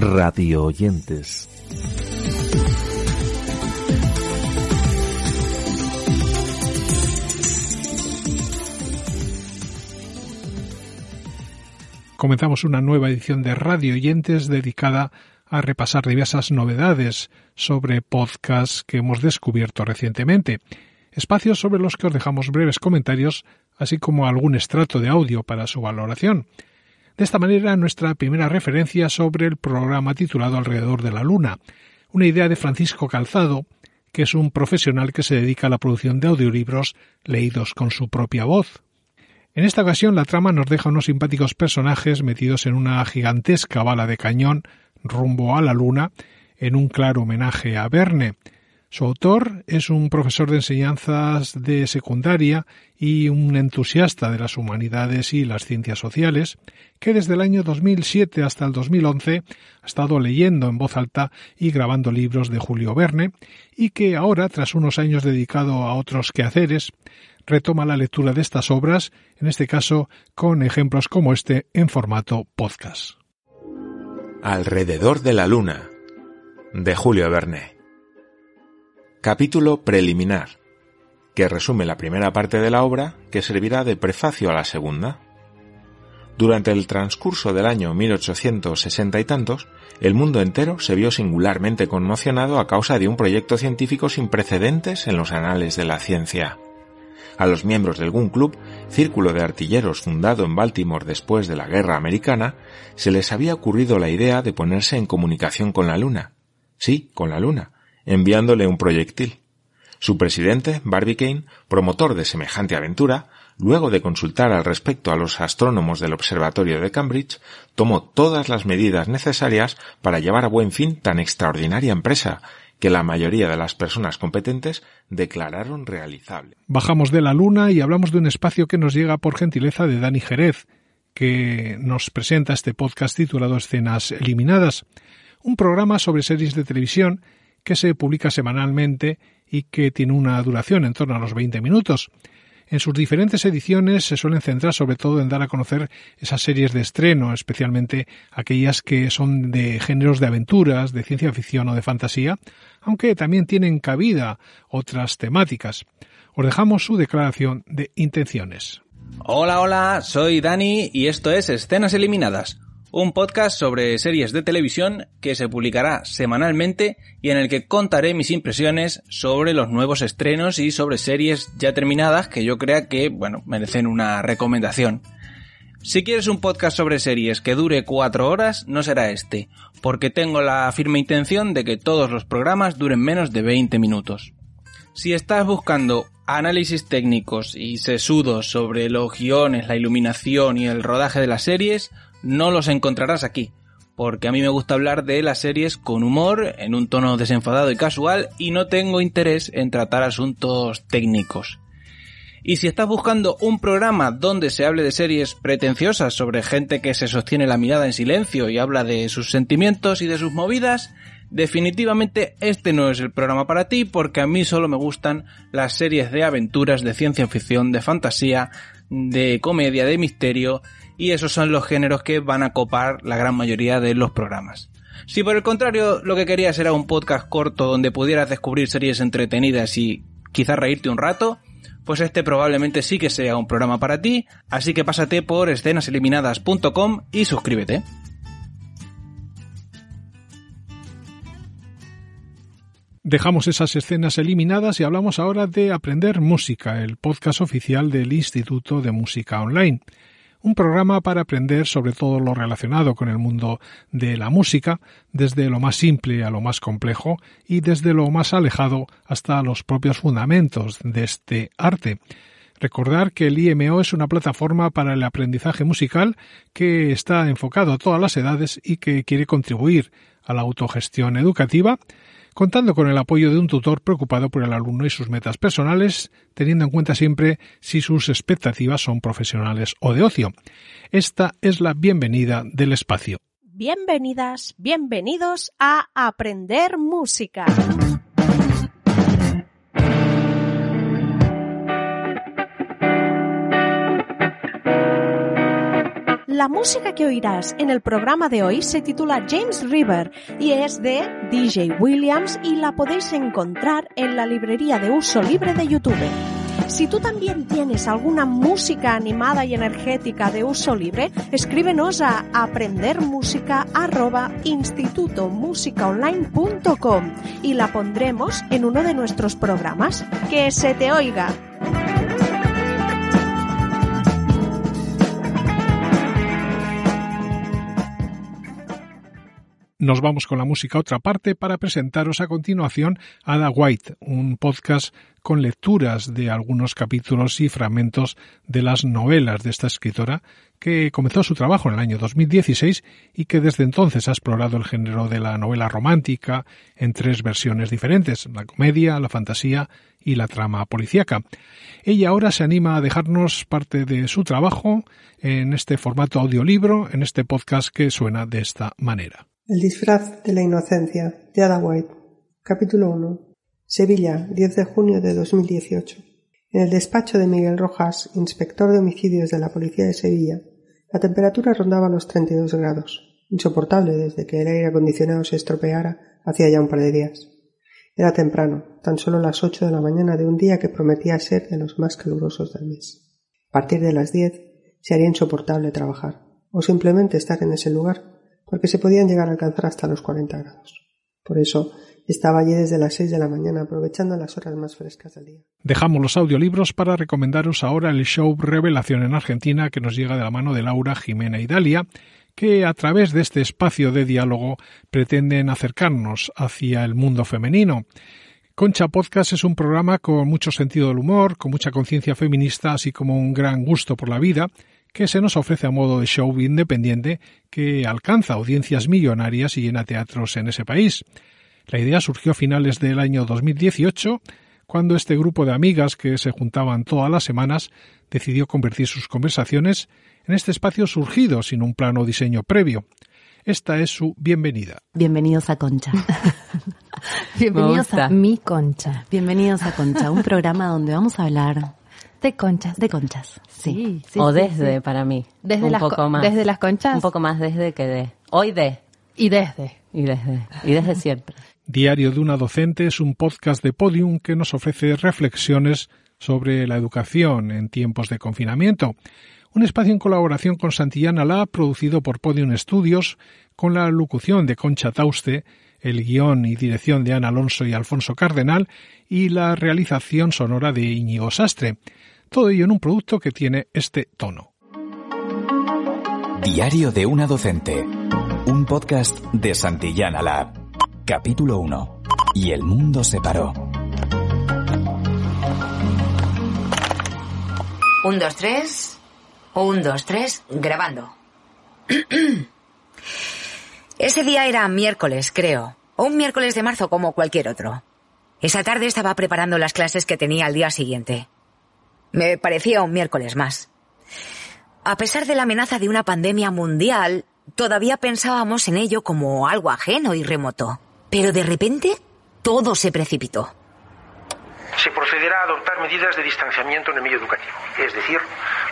Radio oyentes. Comenzamos una nueva edición de Radio Oyentes dedicada a repasar diversas novedades sobre podcasts que hemos descubierto recientemente, espacios sobre los que os dejamos breves comentarios, así como algún estrato de audio para su valoración. De esta manera, nuestra primera referencia sobre el programa titulado Alrededor de la Luna, una idea de Francisco Calzado, que es un profesional que se dedica a la producción de audiolibros leídos con su propia voz. En esta ocasión la trama nos deja unos simpáticos personajes metidos en una gigantesca bala de cañón rumbo a la Luna, en un claro homenaje a Verne. Su autor es un profesor de enseñanzas de secundaria y un entusiasta de las humanidades y las ciencias sociales, que desde el año 2007 hasta el 2011 ha estado leyendo en voz alta y grabando libros de Julio Verne, y que ahora, tras unos años dedicado a otros quehaceres, retoma la lectura de estas obras, en este caso con ejemplos como este en formato podcast. Alrededor de la Luna, de Julio Verne. Capítulo preliminar, que resume la primera parte de la obra que servirá de prefacio a la segunda. Durante el transcurso del año 1860 y tantos, el mundo entero se vio singularmente conmocionado a causa de un proyecto científico sin precedentes en los anales de la ciencia. A los miembros del Gun Club, círculo de artilleros fundado en Baltimore después de la Guerra Americana, se les había ocurrido la idea de ponerse en comunicación con la Luna. Sí, con la Luna, enviándole un proyectil. Su presidente, Barbicane, promotor de semejante aventura, luego de consultar al respecto a los astrónomos del Observatorio de Cambridge, tomó todas las medidas necesarias para llevar a buen fin tan extraordinaria empresa, que la mayoría de las personas competentes declararon realizable. Bajamos de la Luna y hablamos de un espacio que nos llega por gentileza de Dani Jerez, que nos presenta este podcast titulado Escenas Eliminadas, un programa sobre series de televisión que se publica semanalmente y que tiene una duración en torno a los 20 minutos. En sus diferentes ediciones se suelen centrar sobre todo en dar a conocer esas series de estreno, especialmente aquellas que son de géneros de aventuras, de ciencia ficción o de fantasía, aunque también tienen cabida otras temáticas. Os dejamos su declaración de intenciones. Hola, hola, soy Dani y esto es Escenas Eliminadas, un podcast sobre series de televisión que se publicará semanalmente y en el que contaré mis impresiones sobre los nuevos estrenos y sobre series ya terminadas que yo crea que, bueno, merecen una recomendación. Si quieres un podcast sobre series que dure cuatro horas, no será este, porque tengo la firme intención de que todos los programas duren menos de 20 minutos. Si estás buscando análisis técnicos y sesudos sobre los guiones, la iluminación y el rodaje de las series, no los encontrarás aquí, porque a mí me gusta hablar de las series con humor, en un tono desenfadado y casual, y no tengo interés en tratar asuntos técnicos. Y si estás buscando un programa donde se hable de series pretenciosas sobre gente que se sostiene la mirada en silencio y habla de sus sentimientos y de sus movidas, definitivamente este no es el programa para ti porque a mí solo me gustan las series de aventuras, de ciencia ficción, de fantasía, de comedia, de misterio y esos son los géneros que van a copar la gran mayoría de los programas. Si por el contrario lo que querías era un podcast corto donde pudieras descubrir series entretenidas y quizás reírte un rato, pues este probablemente sí que sea un programa para ti, así que pásate por escenaseliminadas.com y suscríbete. Dejamos esas escenas eliminadas y hablamos ahora de Aprender Música, el podcast oficial del Instituto de Música Online. Un programa para aprender sobre todo lo relacionado con el mundo de la música, desde lo más simple a lo más complejo y desde lo más alejado hasta los propios fundamentos de este arte. Recordar que el IMO es una plataforma para el aprendizaje musical que está enfocado a todas las edades y que quiere contribuir a la autogestión educativa, contando con el apoyo de un tutor preocupado por el alumno y sus metas personales, teniendo en cuenta siempre si sus expectativas son profesionales o de ocio. Esta es la bienvenida del espacio. Bienvenidas, bienvenidos a Aprender Música. La música que oirás en el programa de hoy se titula James River y es de DJ Williams y la podéis encontrar en la librería de uso libre de YouTube. Si tú también tienes alguna música animada y energética de uso libre, escríbenos a aprendermusica@institutomusicaonline.com y la pondremos en uno de nuestros programas. Que se te oiga. Nos vamos con la música a otra parte para presentaros a continuación Ada White, un podcast con lecturas de algunos capítulos y fragmentos de las novelas de esta escritora que comenzó su trabajo en el año 2016 y que desde entonces ha explorado el género de la novela romántica en tres versiones diferentes, la comedia, la fantasía y la trama policíaca. Ella ahora se anima a dejarnos parte de su trabajo en este formato audiolibro, en este podcast que suena de esta manera. El disfraz de la inocencia de Ada White. Capítulo 1. Sevilla, 10 de junio de 2018. En el despacho de Miguel Rojas, inspector de homicidios de la Policía de Sevilla, la temperatura rondaba los 32 grados, insoportable desde que el aire acondicionado se estropeara hacía ya un par de días. Era temprano, tan solo las 8 de la mañana de un día que prometía ser de los más calurosos del mes. A partir de las 10 se haría insoportable trabajar, o simplemente estar en ese lugar porque se podían llegar a alcanzar hasta los 40 grados. Por eso estaba allí desde las 6 de la mañana aprovechando las horas más frescas del día. Dejamos los audiolibros para recomendaros ahora el show Revelación en Argentina que nos llega de la mano de Laura, Jimena y Dalia, que a través de este espacio de diálogo pretenden acercarnos hacia el mundo femenino. Concha Podcast es un programa con mucho sentido del humor, con mucha conciencia feminista, así como un gran gusto por la vida, que se nos ofrece a modo de show independiente que alcanza audiencias millonarias y llena teatros en ese país. La idea surgió a finales del año 2018, cuando este grupo de amigas que se juntaban todas las semanas decidió convertir sus conversaciones en este espacio surgido sin un plano diseño previo. Esta es su bienvenida. Bienvenidos a Concha. Bienvenidos a mi Concha. Bienvenidos a Concha, un programa donde vamos a hablar de conchas. De conchas, sí. o desde, para mí. Desde un las, poco más. desde las conchas. Un poco más desde que de. Hoy de. Y desde. Y desde. Y desde siempre. Diario de una docente es un podcast de Podium que nos ofrece reflexiones sobre la educación en tiempos de confinamiento. Un espacio en colaboración con Santillana La, producido por Podium Studios, con la locución de Concha Tauste, el guion y dirección de Ana Alonso y Alfonso Cardenal y la realización sonora de Íñigo Sastre. Todo ello en un producto que tiene este tono. Diario de una docente. Un podcast de Santillana Lab. Capítulo 1. Y el mundo se paró. Un, dos, tres. Un, dos, tres. Grabando. Ese día era miércoles, creo. O un miércoles de marzo como cualquier otro. Esa tarde estaba preparando las clases que tenía al día siguiente. Me parecía un miércoles más. A pesar de la amenaza de una pandemia mundial, todavía pensábamos en ello como algo ajeno y remoto. Pero de repente, todo se precipitó. Se procederá a adoptar medidas de distanciamiento en el medio educativo, es decir,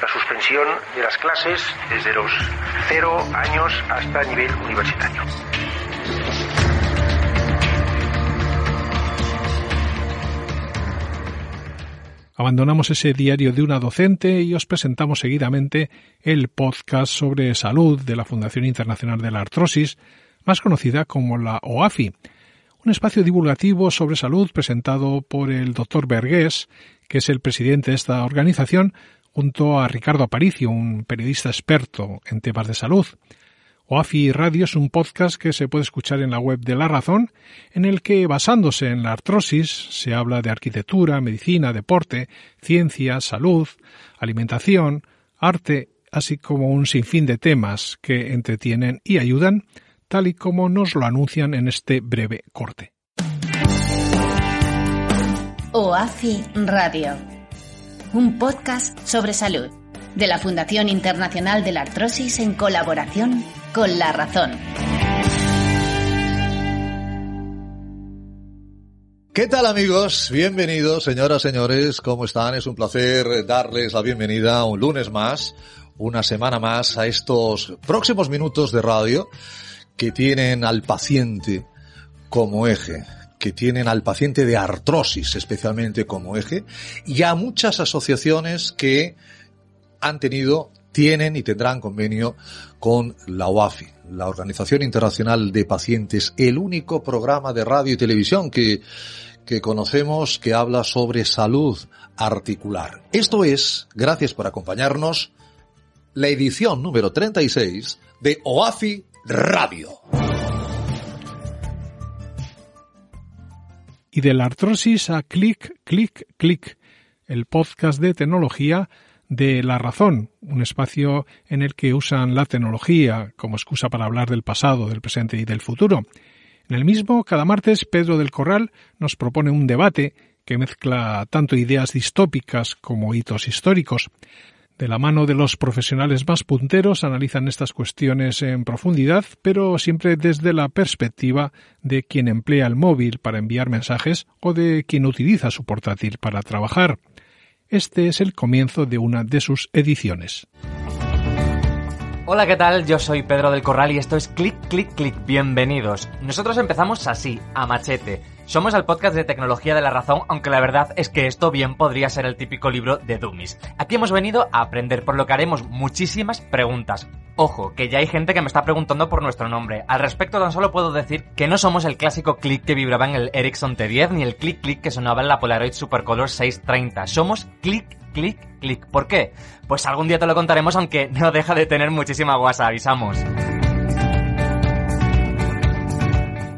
la suspensión de las clases desde los cero años hasta nivel universitario. Abandonamos ese diario de una docente y os presentamos seguidamente el podcast sobre salud de la Fundación Internacional de la Artrosis, más conocida como la OAFI, un espacio divulgativo sobre salud presentado por el doctor Vergués, que es el presidente de esta organización, junto a Ricardo Aparicio, un periodista experto en temas de salud. OAFI Radio es un podcast que se puede escuchar en la web de La Razón, en el que, basándose en la artrosis, se habla de arquitectura, medicina, deporte, ciencia, salud, alimentación, arte, así como un sinfín de temas que entretienen y ayudan, tal y como nos lo anuncian en este breve corte. OAFI Radio, un podcast sobre salud de la Fundación Internacional de la Artrosis en colaboración con La Razón. ¿Qué tal amigos? Bienvenidos, señoras, señores, ¿cómo están? Es un placer darles la bienvenida un lunes más, una semana más a estos próximos minutos de radio que tienen al paciente como eje, que tienen al paciente de artrosis especialmente como eje y a muchas asociaciones que han tenido, tienen y tendrán convenio con la OAFI, la Organización Internacional de Pacientes, el único programa de radio y televisión que, que conocemos que habla sobre salud articular. Esto es, gracias por acompañarnos, la edición número 36 de OAFI Radio. Y de la artrosis a clic, clic, clic, el podcast de tecnología de La Razón, un espacio en el que usan la tecnología como excusa para hablar del pasado, del presente y del futuro. En el mismo, cada martes, Pedro del Corral nos propone un debate que mezcla tanto ideas distópicas como hitos históricos. De la mano de los profesionales más punteros analizan estas cuestiones en profundidad, pero siempre desde la perspectiva de quien emplea el móvil para enviar mensajes o de quien utiliza su portátil para trabajar. Este es el comienzo de una de sus ediciones. Hola, ¿qué tal? Yo soy Pedro del Corral y esto es Click, Click, Click. Bienvenidos. Nosotros empezamos así, a machete. Somos el podcast de tecnología de la razón, aunque la verdad es que esto bien podría ser el típico libro de Dummies. Aquí hemos venido a aprender, por lo que haremos muchísimas preguntas. Ojo, que ya hay gente que me está preguntando por nuestro nombre. Al respecto tan solo puedo decir que no somos el clásico click que vibraba en el Ericsson T10 ni el click click que sonaba en la Polaroid Supercolor 630. Somos click click click. ¿Por qué? Pues algún día te lo contaremos aunque no deja de tener muchísima guasa, avisamos.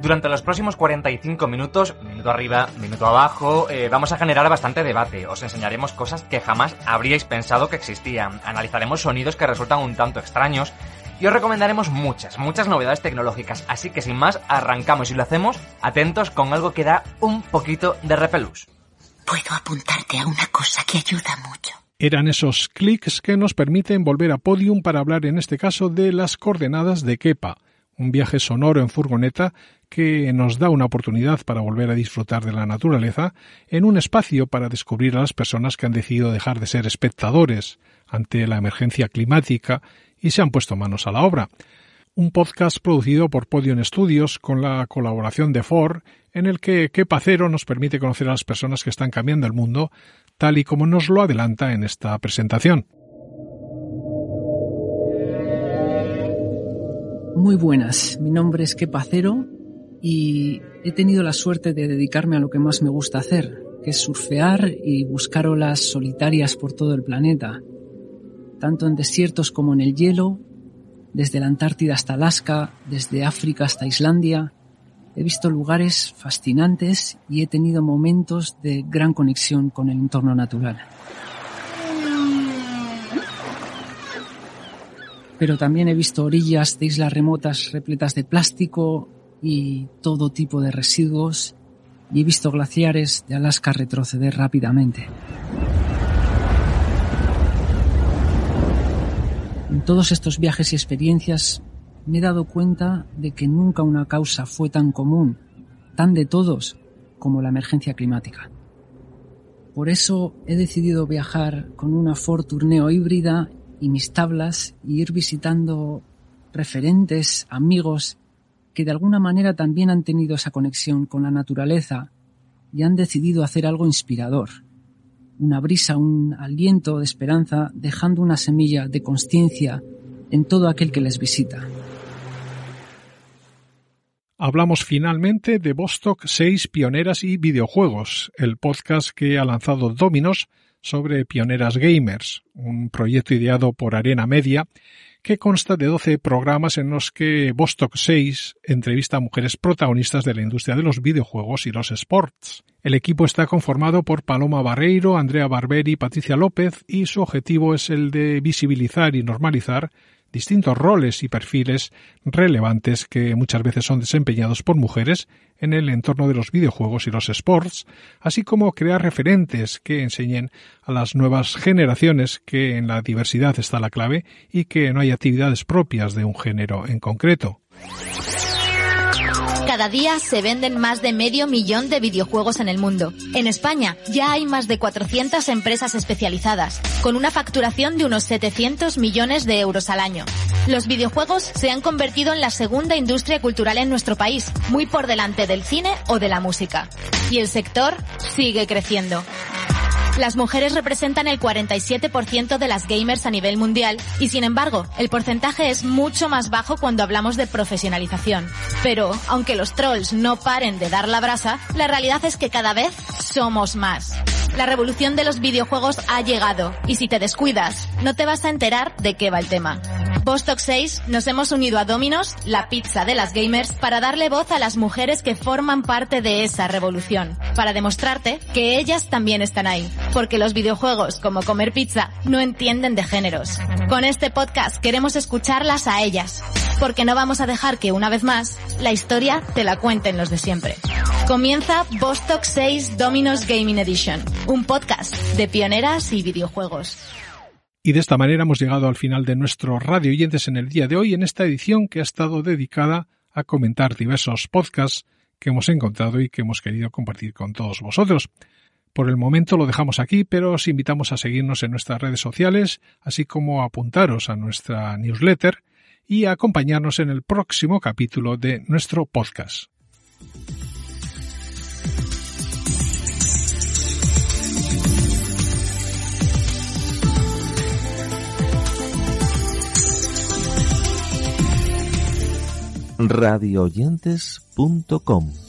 Durante los próximos 45 minutos, minuto arriba, minuto abajo, eh, vamos a generar bastante debate. Os enseñaremos cosas que jamás habríais pensado que existían. Analizaremos sonidos que resultan un tanto extraños. Y os recomendaremos muchas, muchas novedades tecnológicas. Así que sin más, arrancamos y lo hacemos atentos con algo que da un poquito de repelús. Puedo apuntarte a una cosa que ayuda mucho. Eran esos clics que nos permiten volver a Podium para hablar en este caso de las coordenadas de Kepa, un viaje sonoro en furgoneta que nos da una oportunidad para volver a disfrutar de la naturaleza en un espacio para descubrir a las personas que han decidido dejar de ser espectadores ante la emergencia climática y se han puesto manos a la obra. Un podcast producido por Podium Studios con la colaboración de Ford, en el que Kepa Cero nos permite conocer a las personas que están cambiando el mundo, tal y como nos lo adelanta en esta presentación. Muy buenas, mi nombre es Kepa Cero y he tenido la suerte de dedicarme a lo que más me gusta hacer, que es surfear y buscar olas solitarias por todo el planeta, tanto en desiertos como en el hielo, desde la Antártida hasta Alaska, desde África hasta Islandia. He visto lugares fascinantes y he tenido momentos de gran conexión con el entorno natural. Pero también he visto orillas de islas remotas repletas de plástico, y todo tipo de residuos y he visto glaciares de Alaska retroceder rápidamente. Todos estos viajes y experiencias me he dado cuenta de que nunca una causa fue tan común, tan de todos, como la emergencia climática. Por eso he decidido viajar con una Ford Tourneo híbrida y mis tablas y ir visitando referentes, amigos que de alguna manera también han tenido esa conexión con la naturaleza y han decidido hacer algo inspirador, una brisa, un aliento de esperanza, dejando una semilla de conciencia en todo aquel que les visita. Hablamos finalmente de Vostok 6 Pioneras y Videojuegos, el podcast que ha lanzado Dominos sobre Pioneras Gamers, un proyecto ideado por Arena Media que consta de 12 programas en los que Vostok 6 entrevista a mujeres protagonistas de la industria de los videojuegos y los sports. El equipo está conformado por Paloma Barreiro, Andrea Barberi, Patricia López y su objetivo es el de visibilizar y normalizar distintos roles y perfiles relevantes que muchas veces son desempeñados por mujeres en el entorno de los videojuegos y los sports, así como crear referentes que enseñen a las nuevas generaciones que en la diversidad está la clave y que no hay actividades propias de un género en concreto. Cada día se venden más de medio millón de videojuegos en el mundo. En España ya hay más de 400 empresas especializadas, con una facturación de unos 700 millones de euros al año. Los videojuegos se han convertido en la segunda industria cultural en nuestro país, muy por delante del cine o de la música. Y el sector sigue creciendo. Las mujeres representan el 47% de las gamers a nivel mundial y sin embargo, el porcentaje es mucho más bajo cuando hablamos de profesionalización. Pero, aunque los trolls no paren de dar la brasa, la realidad es que cada vez somos más. La revolución de los videojuegos ha llegado y si te descuidas, no te vas a enterar de qué va el tema. Vostok 6 nos hemos unido a Dominos, la pizza de las gamers, para darle voz a las mujeres que forman parte de esa revolución, para demostrarte que ellas también están ahí, porque los videojuegos, como comer pizza, no entienden de géneros. Con este podcast queremos escucharlas a ellas, porque no vamos a dejar que una vez más la historia te la cuenten los de siempre. Comienza Vostok 6 Dominos Gaming Edition, un podcast de pioneras y videojuegos. Y de esta manera hemos llegado al final de nuestro Radio Oyentes en el día de hoy, en esta edición que ha estado dedicada a comentar diversos podcasts que hemos encontrado y que hemos querido compartir con todos vosotros. Por el momento lo dejamos aquí, pero os invitamos a seguirnos en nuestras redes sociales, así como a apuntaros a nuestra newsletter y a acompañarnos en el próximo capítulo de nuestro podcast. radioyentes.com